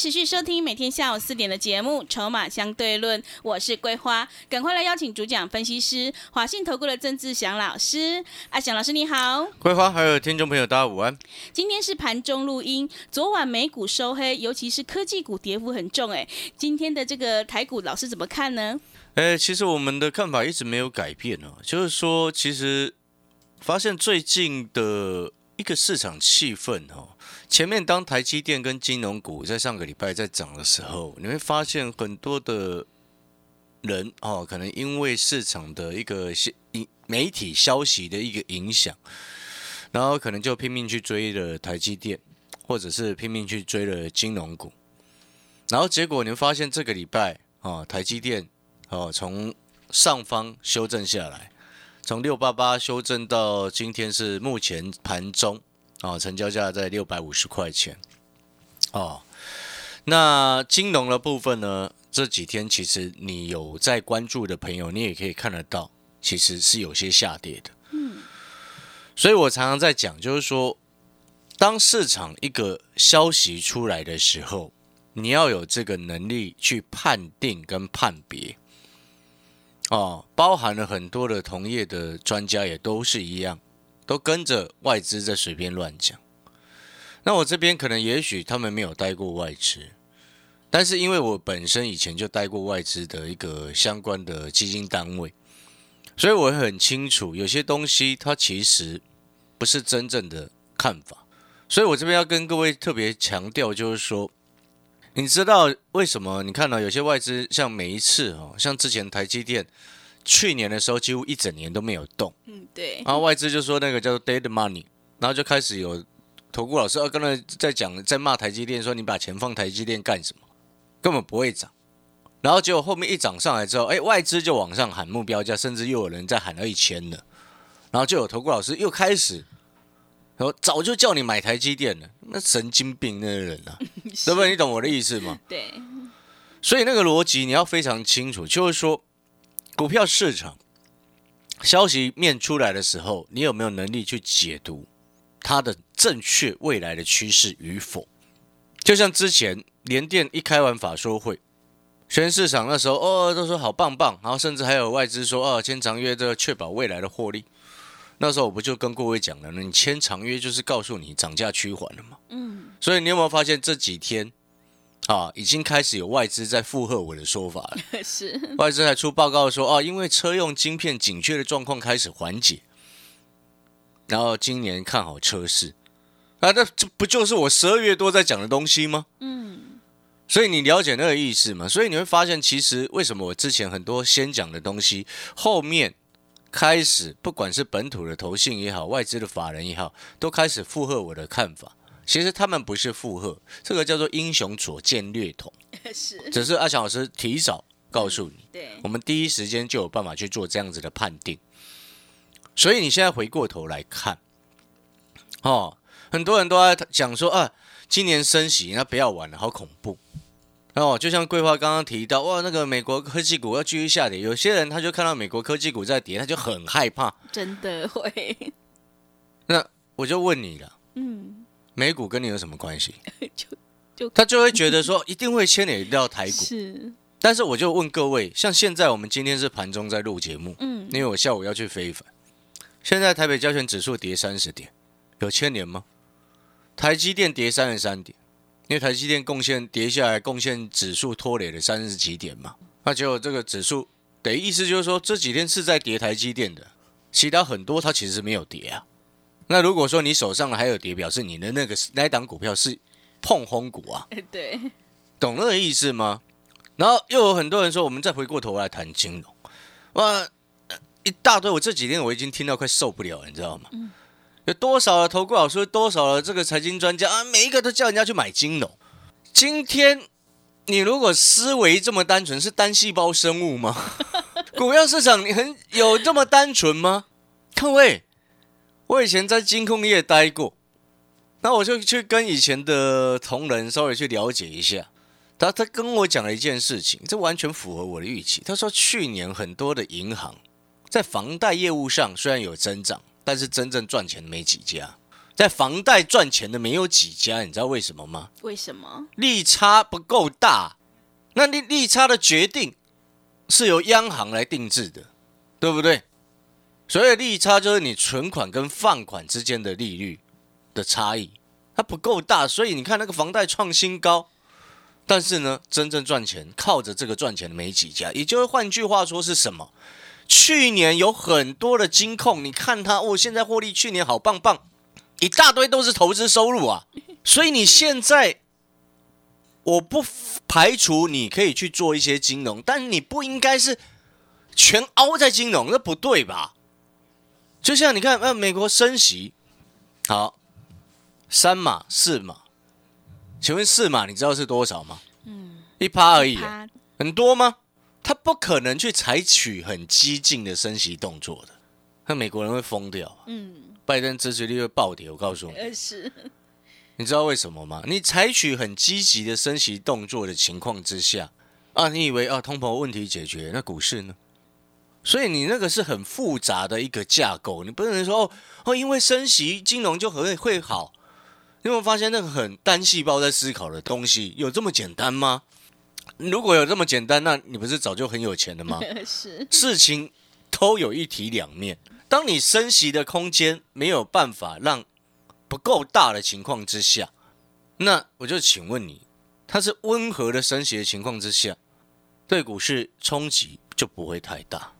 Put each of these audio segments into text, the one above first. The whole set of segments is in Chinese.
持续收听每天下午四点的节目《筹码相对论》，我是桂花，赶快来邀请主讲分析师华信投顾的郑志祥老师。阿祥老师你好，桂花还有听众朋友大家午安。今天是盘中录音，昨晚美股收黑，尤其是科技股跌幅很重，哎，今天的这个台股老师怎么看呢？哎，其实我们的看法一直没有改变哦，就是说，其实发现最近的一个市场气氛哦。前面当台积电跟金融股在上个礼拜在涨的时候，你会发现很多的人哦，可能因为市场的一个媒媒体消息的一个影响，然后可能就拼命去追了台积电，或者是拼命去追了金融股，然后结果你会发现这个礼拜啊，台积电哦从上方修正下来，从六八八修正到今天是目前盘中。哦，成交价在六百五十块钱。哦，那金融的部分呢？这几天其实你有在关注的朋友，你也可以看得到，其实是有些下跌的。嗯，所以我常常在讲，就是说，当市场一个消息出来的时候，你要有这个能力去判定跟判别。哦，包含了很多的同业的专家也都是一样。都跟着外资在随便乱讲，那我这边可能也许他们没有待过外资，但是因为我本身以前就待过外资的一个相关的基金单位，所以我很清楚有些东西它其实不是真正的看法，所以我这边要跟各位特别强调，就是说，你知道为什么？你看到有些外资像每一次哦，像之前台积电。去年的时候几乎一整年都没有动，嗯，对。然后外资就说那个叫做 dead money，然后就开始有投顾老师啊，刚才在讲在骂台积电，说你把钱放台积电干什么？根本不会涨。然后结果后面一涨上来之后，哎，外资就往上喊目标价，甚至又有人在喊到一千了。然后就有投顾老师又开始，说早就叫你买台积电了，那神经病那个人啊，对不对？你懂我的意思吗？对。所以那个逻辑你要非常清楚，就是说。股票市场消息面出来的时候，你有没有能力去解读它的正确未来的趋势与否？就像之前联电一开完法说会，全市场那时候哦都说好棒棒，然后甚至还有外资说哦签长约这个确保未来的获利。那时候我不就跟各位讲了，你签长约就是告诉你涨价趋缓了嘛。嗯，所以你有没有发现这几天？啊，已经开始有外资在附和我的说法了。是外资还出报告说，啊，因为车用晶片紧缺的状况开始缓解，然后今年看好车市。啊，那这不就是我十二月多在讲的东西吗？嗯，所以你了解那个意思吗？所以你会发现，其实为什么我之前很多先讲的东西，后面开始不管是本土的投信也好，外资的法人也好，都开始附和我的看法。其实他们不是附和，这个叫做英雄所见略同，是，只是阿强老师提早告诉你，对，我们第一时间就有办法去做这样子的判定。所以你现在回过头来看，哦，很多人都在讲说啊，今年升息，那不要玩了，好恐怖。哦，就像桂花刚刚提到，哇，那个美国科技股要继续下跌，有些人他就看到美国科技股在跌，他就很害怕，真的会。那我就问你了，嗯。美股跟你有什么关系？就就他就会觉得说 一定会牵连到台股。是，但是我就问各位，像现在我们今天是盘中在录节目，嗯，因为我下午要去非凡。现在台北交权指数跌三十点，有牵连吗？台积电跌三十三点，因为台积电贡献跌下来，贡献指数拖累了三十几点嘛。那结果这个指数等于意思就是说这几天是在跌台积电的，其他很多它其实没有跌啊。那如果说你手上还有跌，表示你的那个那档股票是碰轰股啊？对，懂那个意思吗？然后又有很多人说，我们再回过头来谈金融，哇，一大堆。我这几天我已经听到快受不了，你知道吗？有多少的投顾老师，多少的这个财经专家啊，每一个都叫人家去买金融。今天你如果思维这么单纯，是单细胞生物吗？股票市场你很有这么单纯吗？各位，我以前在金控业待过，那我就去跟以前的同仁稍微去了解一下。他他跟我讲了一件事情，这完全符合我的预期。他说去年很多的银行在房贷业务上虽然有增长，但是真正赚钱的没几家，在房贷赚钱的没有几家，你知道为什么吗？为什么？利差不够大，那利利差的决定是由央行来定制的，对不对？所以利差就是你存款跟放款之间的利率的差异，它不够大，所以你看那个房贷创新高，但是呢，真正赚钱靠着这个赚钱的没几家，也就是换句话说是什么？去年有很多的金控，你看它哦，现在获利去年好棒棒，一大堆都是投资收入啊，所以你现在。我不排除你可以去做一些金融，但你不应该是全凹在金融，那不对吧？就像你看，呃，美国升息，好，三码四码，请问四码你知道是多少吗？嗯，一趴而已，很多吗？他不可能去采取很激进的升息动作的，那美国人会疯掉。嗯，拜登支持率会暴跌，我告诉你。是。你知道为什么吗？你采取很积极的升息动作的情况之下，啊，你以为啊通膨问题解决，那股市呢？所以你那个是很复杂的一个架构，你不能说哦哦，因为升息金融就会会好。你有没有发现那个很单细胞在思考的东西有这么简单吗？如果有这么简单，那你不是早就很有钱了吗？是，事情都有一体两面。当你升息的空间没有办法让。不够大的情况之下，那我就请问你，它是温和的升息的情况之下，对股市冲击就不会太大。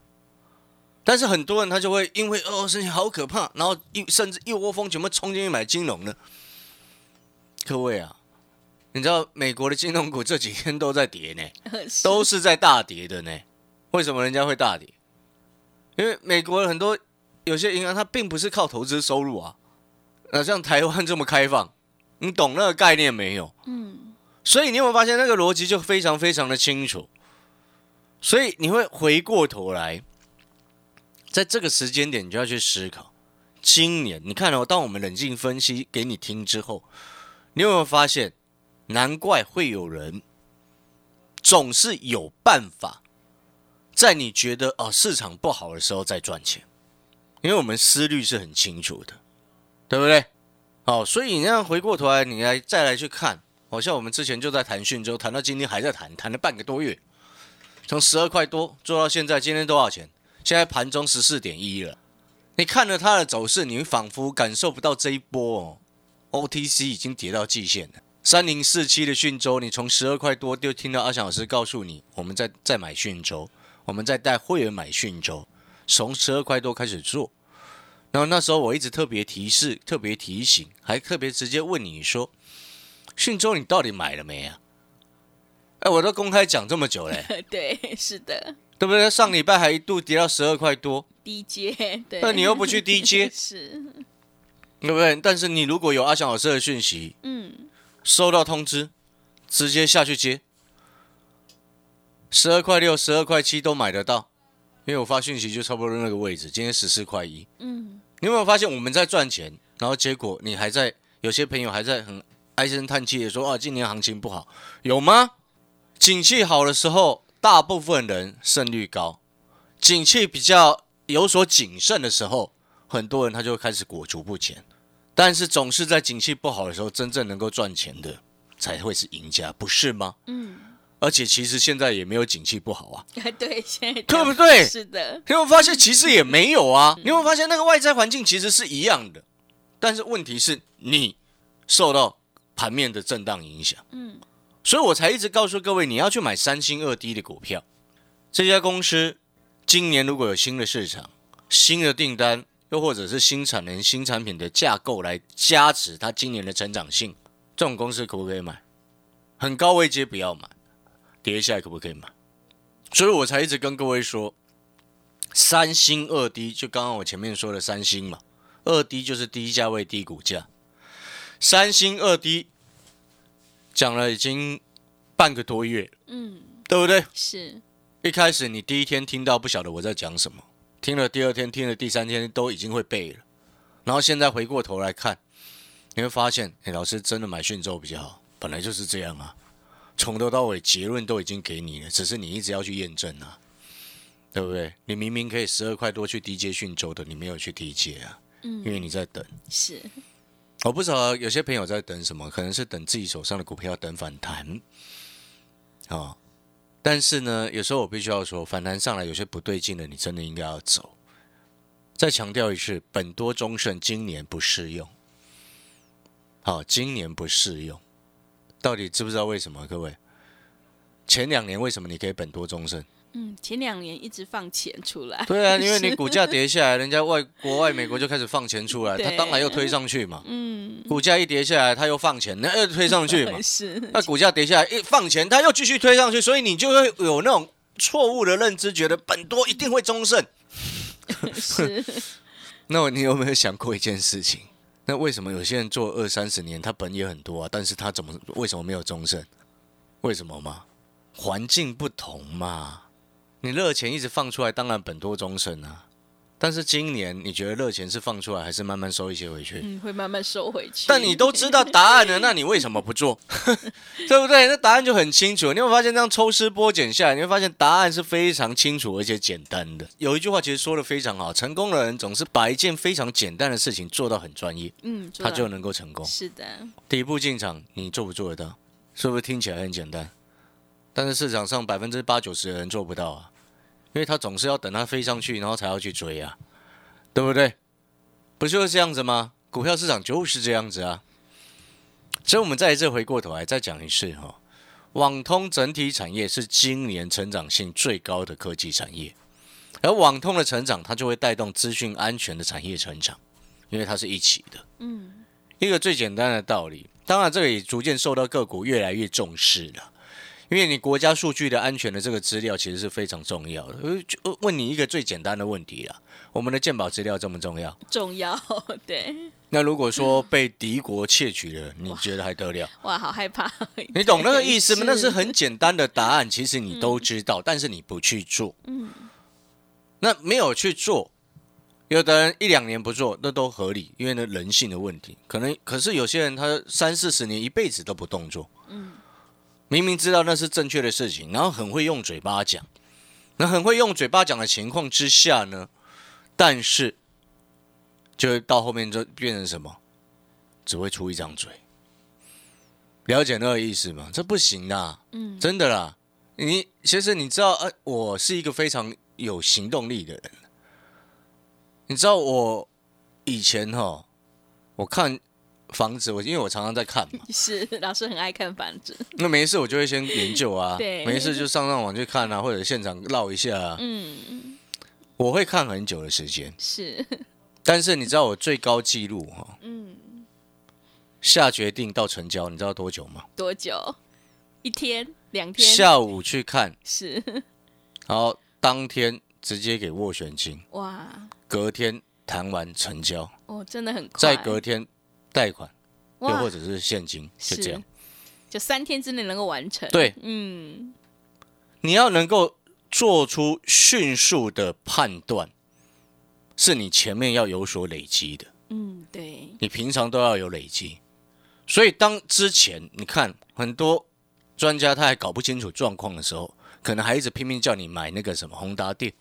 但是很多人他就会因为哦升息好可怕，然后一甚至一窝蜂全部冲进去买金融呢。各位啊，你知道美国的金融股这几天都在跌呢，都是在大跌的呢。为什么人家会大跌？因为美国很多有些银行它并不是靠投资收入啊。那像台湾这么开放，你懂那个概念没有？嗯，所以你有没有发现那个逻辑就非常非常的清楚？所以你会回过头来，在这个时间点，你就要去思考，今年你看哦，当我们冷静分析给你听之后，你有没有发现，难怪会有人总是有办法，在你觉得哦市场不好的时候再赚钱，因为我们思虑是很清楚的。对不对？好，所以你样回过头来，你来再来去看，好像我们之前就在谈讯州，谈到今天还在谈，谈了半个多月，从十二块多做到现在，今天多少钱？现在盘中十四点一了。你看了它的走势，你仿佛感受不到这一波哦。OTC 已经跌到季线了。三零四七的讯州，你从十二块多就听到阿翔老师告诉你，我们在在买讯州，我们在带会员买讯州，从十二块多开始做。然后那时候我一直特别提示、特别提醒，还特别直接问你说：“讯州你到底买了没啊？”哎，我都公开讲这么久嘞。对，是的，对不对？上礼拜还一度跌到十二块多，低阶。对，那你又不去低阶，是，对不对？但是你如果有阿翔老师的讯息，嗯，收到通知，直接下去接，十二块六、十二块七都买得到。因为我发讯息就差不多那个位置，今天十四块一。嗯，你有没有发现我们在赚钱，然后结果你还在有些朋友还在很唉声叹气的说啊，今年行情不好，有吗？景气好的时候，大部分人胜率高；景气比较有所谨慎的时候，很多人他就开始裹足不前。但是总是在景气不好的时候，真正能够赚钱的才会是赢家，不是吗？嗯。而且其实现在也没有景气不好啊，对，现在对不对？是的，你有发现其实也没有啊？你有发现那个外在环境其实是一样的，但是问题是你受到盘面的震荡影响，嗯，所以我才一直告诉各位，你要去买三星二低的股票。这家公司今年如果有新的市场、新的订单，又或者是新产能、新产品的架构来加持它今年的成长性，这种公司可不可以买？很高位阶不要买。跌下来可不可以买？所以我才一直跟各位说，三星二低，就刚刚我前面说的三星嘛，二低就是低价位低股价，三星二低讲了已经半个多月，嗯，对不对？是，一开始你第一天听到不晓得我在讲什么，听了第二天，听了第三天都已经会背了，然后现在回过头来看，你会发现，哎，老师真的买讯州比较好，本来就是这样啊，从头到尾结论都已经给你了，只是你一直要去验证啊，对不对？你明明可以十二块多去低接讯州的，你没有去低接啊，嗯。因为你在等。是，我不知道有些朋友在等什么，可能是等自己手上的股票等反弹，啊、但是呢，有时候我必须要说，反弹上来有些不对劲的，你真的应该要走。再强调一次，本多中胜今年不适用，好、今年不适用，到底知不知道为什么？各位，前两年为什么你可以本多中胜？嗯，前两年一直放钱出来，对啊，因为你股价跌下来，人家外国外美国就开始放钱出来，他当然又推上去嘛。嗯，股价一跌下来，他又放钱，那又推上去嘛。是，那股价跌下来一放钱，他又继续推上去，所以你就会有那种错误的认知，觉得本多一定会终胜。是，那你有没有想过一件事情？那为什么有些人做二三十年，他本也很多啊，但是他怎么为什么没有终胜？为什么嘛？环境不同嘛。你热钱一直放出来，当然本多终身啊。但是今年你觉得热钱是放出来，还是慢慢收一些回去？嗯，会慢慢收回去。但你都知道答案了，那你为什么不做？对不对？那答案就很清楚。你会发现这样抽丝剥茧下来，你会发现答案是非常清楚而且简单的。有一句话其实说的非常好：成功的人总是把一件非常简单的事情做到很专业，嗯，他就能够成功。是的，第一步进场，你做不做得到？是不是听起来很简单？但是市场上百分之八九十的人做不到啊，因为他总是要等它飞上去，然后才要去追啊，对不对？不就是这样子吗？股票市场就是这样子啊。所以，我们再一次回过头来再讲一次哈、网通整体产业是今年成长性最高的科技产业，而网通的成长，它就会带动资讯安全的产业成长，因为它是一起的。嗯，一个最简单的道理，当然这个也逐渐受到个股越来越重视了。因为你国家数据的安全的这个资料其实是非常重要的。呃问你一个最简单的问题啦，我们的鉴宝资料这么重要，重要，对，那如果说被敌国窃取了，你觉得还得了？哇，好害怕。你懂那个意思吗？那是是很简单的答案，其实你都知道，但是你不去做。嗯，那没有去做，有的人一两年不做，那都合理，因为呢人性的问题。可能可是有些人他三四十年一辈子都不动作，嗯，明明知道那是正确的事情，然后很会用嘴巴讲，那很会用嘴巴讲的情况之下呢，但是就会到后面就变成什么？只会出一张嘴。了解那个意思吗？这不行的，嗯，真的啦。你其实你知道，呃，我是一个非常有行动力的人。你知道我以前哈，我看房子，我因为我常常在看嘛，是老师很爱看房子，那没事我就会先研究啊，对。没事就上上网去看啊，或者现场绕一下啊，嗯，我会看很久的时间。是，但是你知道我最高纪录哈，嗯，下决定到成交，你知道多久吗？多久？一天、两天？下午去看，是，然后当天直接给斡旋金。哇，隔天谈完成交，哦，真的很快。在隔天贷款，又或者是现金，就这样。，就三天之内能够完成。对，嗯，你要能够做出迅速的判断，是你前面要有所累积的，嗯，对，你平常都要有累积。所以当之前你看很多专家他还搞不清楚状况的时候，可能还一直拼命叫你买那个什么宏达电，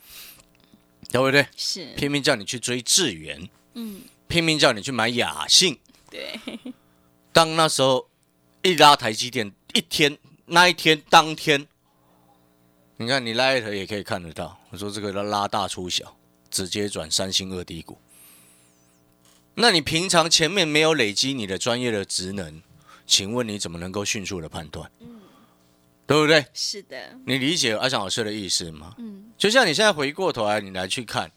对不对？是，拼命叫你去追智源，嗯，拼命叫你去买雅信。对，当那时候一拉台积电，一天那一天当天，你看你拉一头也可以看得到。我说这个拉大出小，直接转三星二低股。那你平常前面没有累积你的专业的职能，请问你怎么能够迅速的判断？嗯对不对？是的，你理解阿翔老师的意思吗？嗯，就像你现在回过头来，你来去看，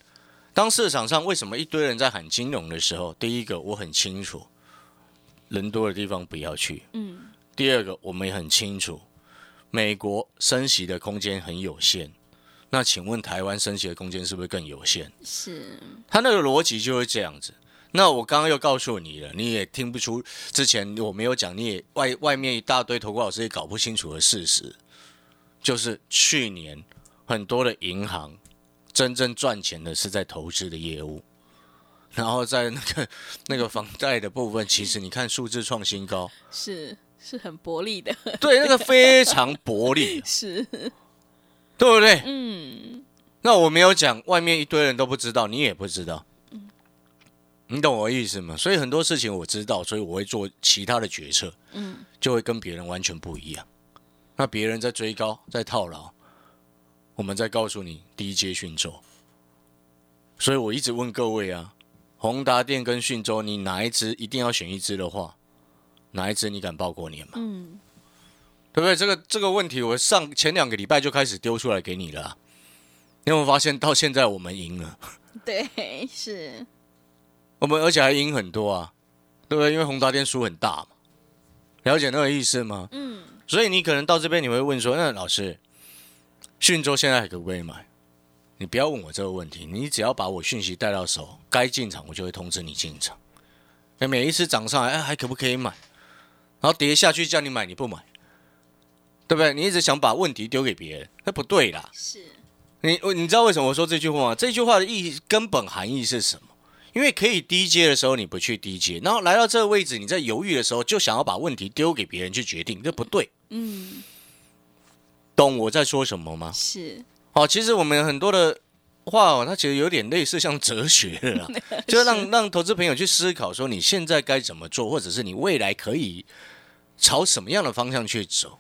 当市场上为什么一堆人在喊金融的时候，第一个我很清楚，人多的地方不要去。嗯，第二个，我们也很清楚，美国升息的空间很有限。那请问台湾升息的空间是不是更有限？是，他那个逻辑就是这样子。那我刚刚又告诉你了，你也听不出之前我没有讲，你也外外面一大堆投顾老师也搞不清楚的事实，就是去年很多的银行真正赚钱的是在投资的业务，然后在那个那个房贷的部分，其实你看数字创新高，是是很薄利的，对，那个非常薄利，是，对不对？嗯，那我没有讲，外面一堆人都不知道，你也不知道，你懂我意思吗？所以很多事情我知道，所以我会做其他的决策，嗯，就会跟别人完全不一样。那别人在追高，在套牢，我们在告诉你低阶讯州。所以我一直问各位啊，宏达电跟讯州，你哪一支一定要选一支的话，哪一支你敢报过年吗？嗯，对不对？这个这个问题，我上前两个礼拜就开始丢出来给你了啊、你有没有发现到现在我们赢了？对，是，我们而且还赢很多啊，对不对？因为宏达电输很大嘛，了解那个意思吗？嗯，所以你可能到这边你会问说，那老师，讯州现在还可不可以买？你不要问我这个问题，你只要把我讯息带到手，该进场我就会通知你进场。那每一次涨上来，哎，还可不可以买？然后跌下去叫你买，你不买，对不对？你一直想把问题丢给别人，那不对啦。是，你你知道为什么我说这句话吗？这句话的意义根本含义是什么？因为可以低阶的时候你不去低阶，然后来到这个位置你在犹豫的时候就想要把问题丢给别人去决定，这不对。嗯，懂我在说什么吗？是，好，其实我们很多的话哦，它其实有点类似像哲学了，就是让让投资朋友去思考说你现在该怎么做，或者是你未来可以朝什么样的方向去走。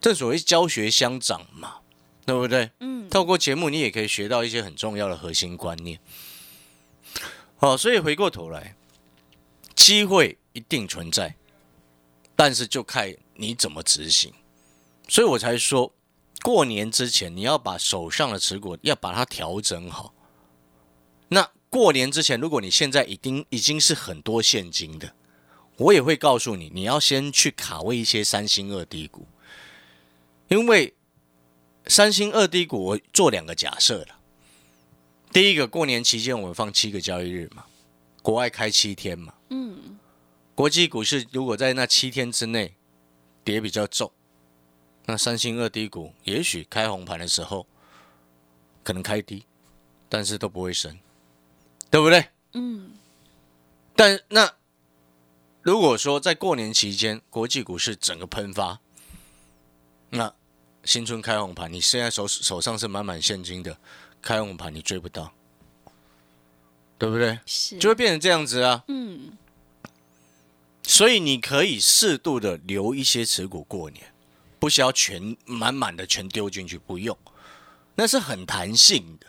正所谓教学相长嘛，对不对？嗯，透过节目，你也可以学到一些很重要的核心观念。好，所以回过头来，机会一定存在，但是就看你怎么执行。所以我才说，过年之前你要把手上的持股要把它调整好。那过年之前，如果你现在已经已经是很多现金的，我也会告诉你，你要先去卡位一些三星二低股，因为三星二低股，我做两个假设了。第一个，过年期间我们放七个交易日嘛，国外开七天嘛，嗯，国际股市如果在那七天之内跌比较重，那三星二低股也许开红盘的时候可能开低，但是都不会升，对不对？嗯，但那如果说在过年期间国际股市整个喷发，那新春开红盘，你现在手手上是满满现金的，开红盘你追不到，对不对？是，就会变成这样子啊。嗯，所以你可以适度的留一些持股过年，不需要全满满的全丢进去，不用，那是很弹性的。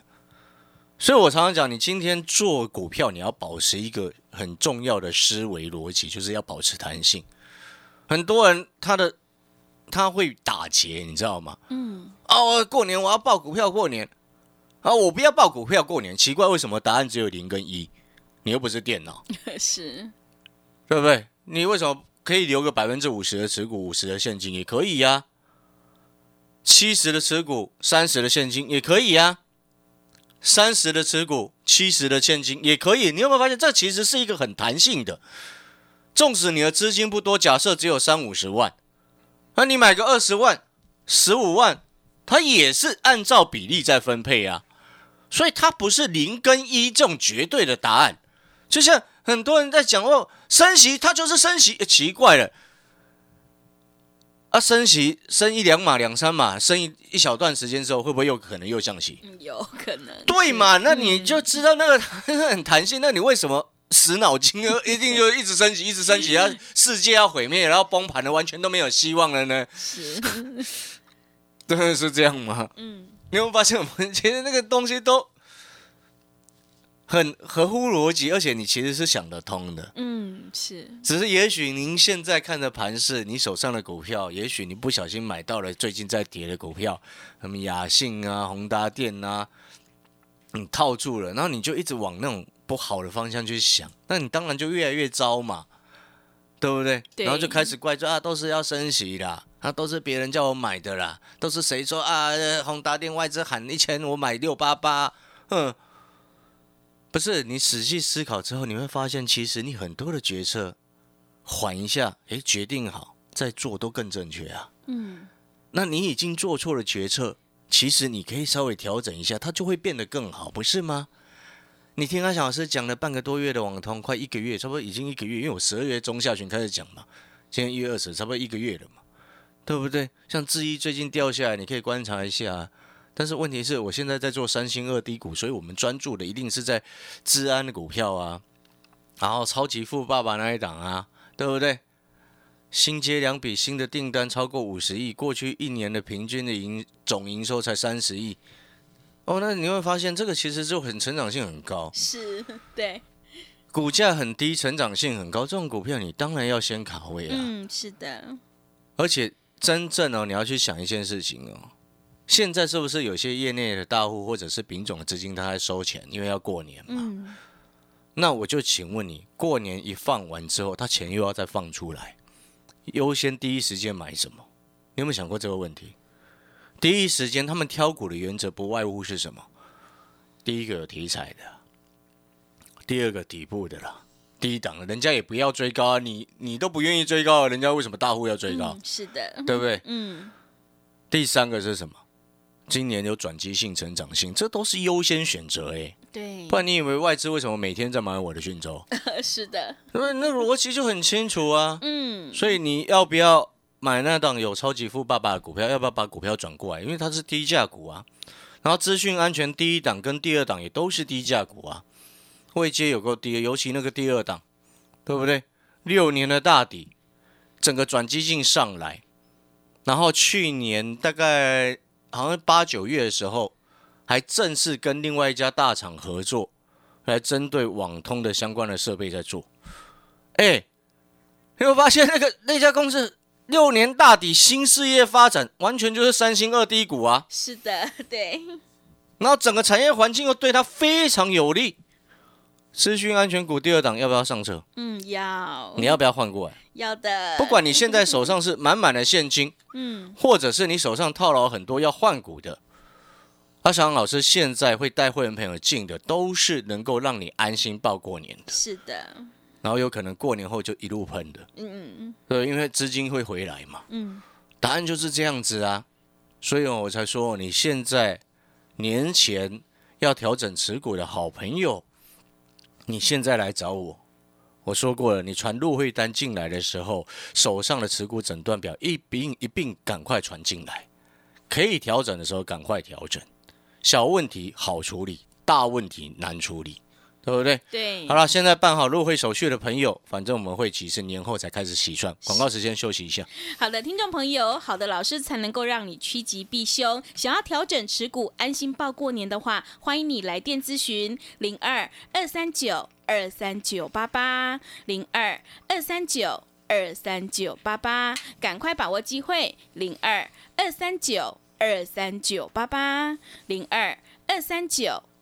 所以我常常讲，你今天做股票，你要保持一个很重要的思维逻辑，就是要保持弹性。很多人他的他会打结，你知道吗？嗯，哦，过年我要报股票过年，啊，我不要报股票过年，奇怪，为什么答案只有零跟一？你又不是电脑。是，对不对？你为什么可以留个百分之五十的持股，五十的现金也可以呀、七十的持股，三十的现金也可以呀、三十的持股，七十的现金也可以。你有没有发现，这其实是一个很弹性的？纵使你的资金不多，假设只有三五十万，那你买个二十万、十五万，它也是按照比例在分配啊。所以它不是零跟一这种绝对的答案。就像很多人在讲哦，升息它就是升息，诶奇怪了。啊，升息升一两码、两三码，升一一小段时间之后，会不会又可能又降息？嗯有可能，对嘛？那你就知道那个 很弹性。那你为什么死脑筋呢？一定就一直升级，一直升级，然后世界要毁灭，然后崩盘了，完全都没有希望了呢？是，真的是这样吗？嗯，你有没有发现，我们其实那个东西都很合乎逻辑，而且你其实是想得通的。嗯，是，只是也许您现在看的盘是，你手上的股票，也许你不小心买到了最近在跌的股票，什么雅信啊、宏达电啊，你套住了，然后你就一直往那种不好的方向去想，那你当然就越来越糟嘛，对不对？对然后就开始怪罪啊，都是要升息啦，啊，都是别人叫我买的啦，都是谁说啊，呃宏达电外资喊一千，我买六八八，哼。不是你仔细思考之后，你会发现，其实你很多的决策缓一下，诶，决定好再做都更正确啊。嗯，那你已经做错了决策，其实你可以稍微调整一下，它就会变得更好，不是吗？你听阿翔老师讲了半个多月的网通，快一个月，差不多已经一个月，因为我十二月中下旬开始讲嘛，今天一月二十，差不多一个月了嘛，对不对？像智一最近掉下来，你可以观察一下。但是问题是我现在在做三星二低股，所以我们专注的一定是在治安的股票啊，然后超级富爸爸那一档啊，对不对？新接两笔新的订单超过五十亿，过去一年的平均的营总营收才三十亿。哦，那你会发现这个其实就很成长性很高，是对，股价很低，成长性很高，这种股票你当然要先卡位啊。嗯，是的，而且真正哦，你要去想一件事情哦，现在是不是有些业内的大户或者是丙种的资金他在收钱，因为要过年嘛？嗯，那我就请问你，过年一放完之后，他钱又要再放出来，优先第一时间买什么？你有没有想过这个问题？第一时间他们挑股的原则不外乎是什么？第一个有题材的，第二个底部的啦，低档的，人家也不要追高啊，你你都不愿意追高，人家为什么大户要追高？嗯是的，对不对？嗯，第三个是什么？今年有转机性、成长性，这都是优先选择哎。对不，然你以为外资为什么每天在买我的讯州？是的，那那逻辑就很清楚啊。嗯，所以你要不要买那档有超级富爸爸的股票？要不要把股票转过来？因为它是低价股啊。然后资讯安全第一档跟第二档也都是低价股啊，位阶有够低，尤其那个第二档，对不对？六年的大底，整个转机性上来，然后去年大概好像八九月的时候，还正式跟另外一家大厂合作，来针对网通的相关的设备在做。哎，你会发现那个那家公司六年大底新事业发展，完全就是三星二低谷啊。是的，对，然后整个产业环境又对它非常有利。资讯安全股第二档要不要上车？嗯，要，你要不要换过来？要的，不管你现在手上是满满的现金，嗯，或者是你手上套牢很多要换股的，阿翔老师现在会带会员朋友进的，都是能够让你安心报过年的，是的，然后有可能过年后就一路喷的，嗯嗯。对，因为资金会回来嘛。嗯。答案就是这样子啊，所以我才说你现在年前要调整持股的好朋友，你现在来找我。我说过了，你传入会单进来的时候，手上的持股诊断表一并一并赶快传进来，可以调整的时候赶快调整，小问题好处理，大问题难处理，对不对？对，好了，现在办好入会手续的朋友，反正我们会期是年后才开始洗算，广告时间休息一下。好的，听众朋友，好的老师才能够让你趋吉避凶。想要调整持股，安心报过年的话，欢迎你来电咨询。零二二三九二三九八八。零二二三九二三九八八，赶快把握机会。零二二三九二三九八八。零二二三九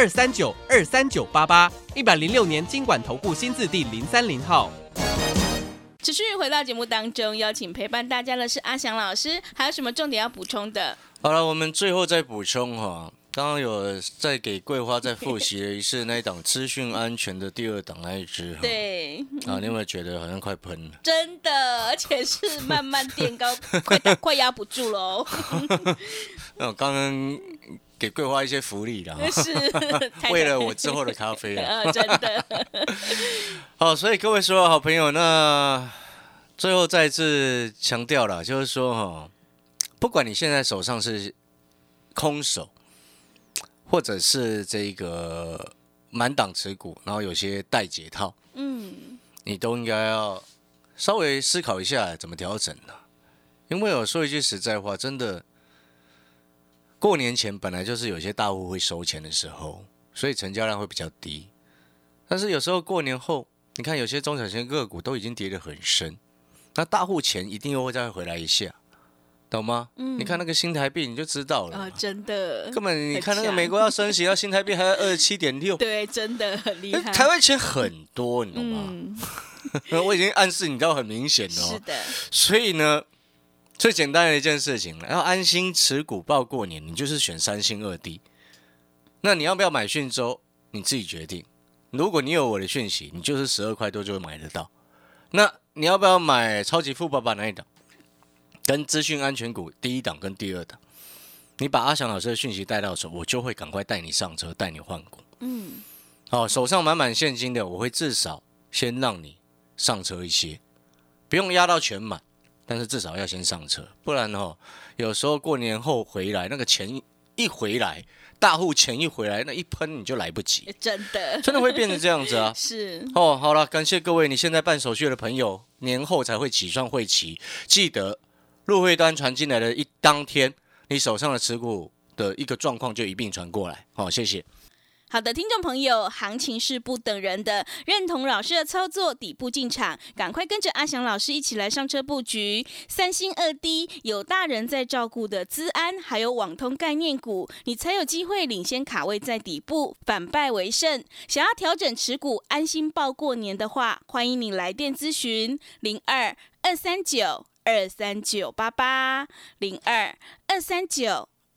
二三九二三九八八，一百零六年经管投顾新字第零三零号。持续回到节目当中，邀请陪伴大家的是阿翔老师，还有什么重点要补充的？好了，我们最后再补充哈，刚刚有在给桂花再复习了一次那一档资讯安全的第二档那一支哈，对，啊，你有没有觉得好像快喷了？真的，而且是慢慢垫高，快快压不住喽。那 我刚刚给桂花一些福利了哈，是，太为了我之后的咖啡啊。呃，真的，好，所以各位所有好朋友，那最后再次强调了，就是说哈，不管你现在手上是空手，或者是这个满档持股，然后有些带解套，嗯，你都应该要稍微思考一下怎么调整呢、因为我说一句实在话，真的，过年前本来就是有些大户会收钱的时候，所以成交量会比较低。但是有时候过年后，你看有些中小型个股都已经跌得很深，那大户钱一定又会再回来一下，懂吗？嗯你看那个新台币你就知道了嘛。啊，真的，根本你看那个美国要升息，要新台币还要二十七点六，对，真的很厉害。台湾钱很多，你懂吗？嗯，我已经暗示你知道很明显了哦。是的，所以呢，最简单的一件事情，要安心持股报过年，你就是选三星二 D。那你要不要买讯州，你自己决定。如果你有我的讯息，你就是十二块多就会买得到。那你要不要买超级富爸爸那一档？跟资讯安全股第一档跟第二档，你把阿翔老师的讯息带到手，我就会赶快带你上车，带你换股。嗯，好，手上满满现金的，我会至少先让你上车一些，不用压到全满，但是至少要先上车，不然哦，有时候过年后回来，那个钱一一回来，大户钱一回来，那一喷你就来不及，真的，真的会变成这样子啊。是，哦，好了，感谢各位，你现在办手续的朋友，年后才会起算会期，记得入会单传进来的一当天，你手上的持股的一个状况就一并传过来。好、谢谢。好的，听众朋友，行情是不等人的，认同老师的操作，底部进场，赶快跟着阿翔老师一起来上车布局三星二 D，有大人在照顾的资安，还有网通概念股，你才有机会领先卡位在底部，反败为胜。想要调整持股，安心报过年的话，欢迎你来电咨询零二二三九二三九八八零二二三九。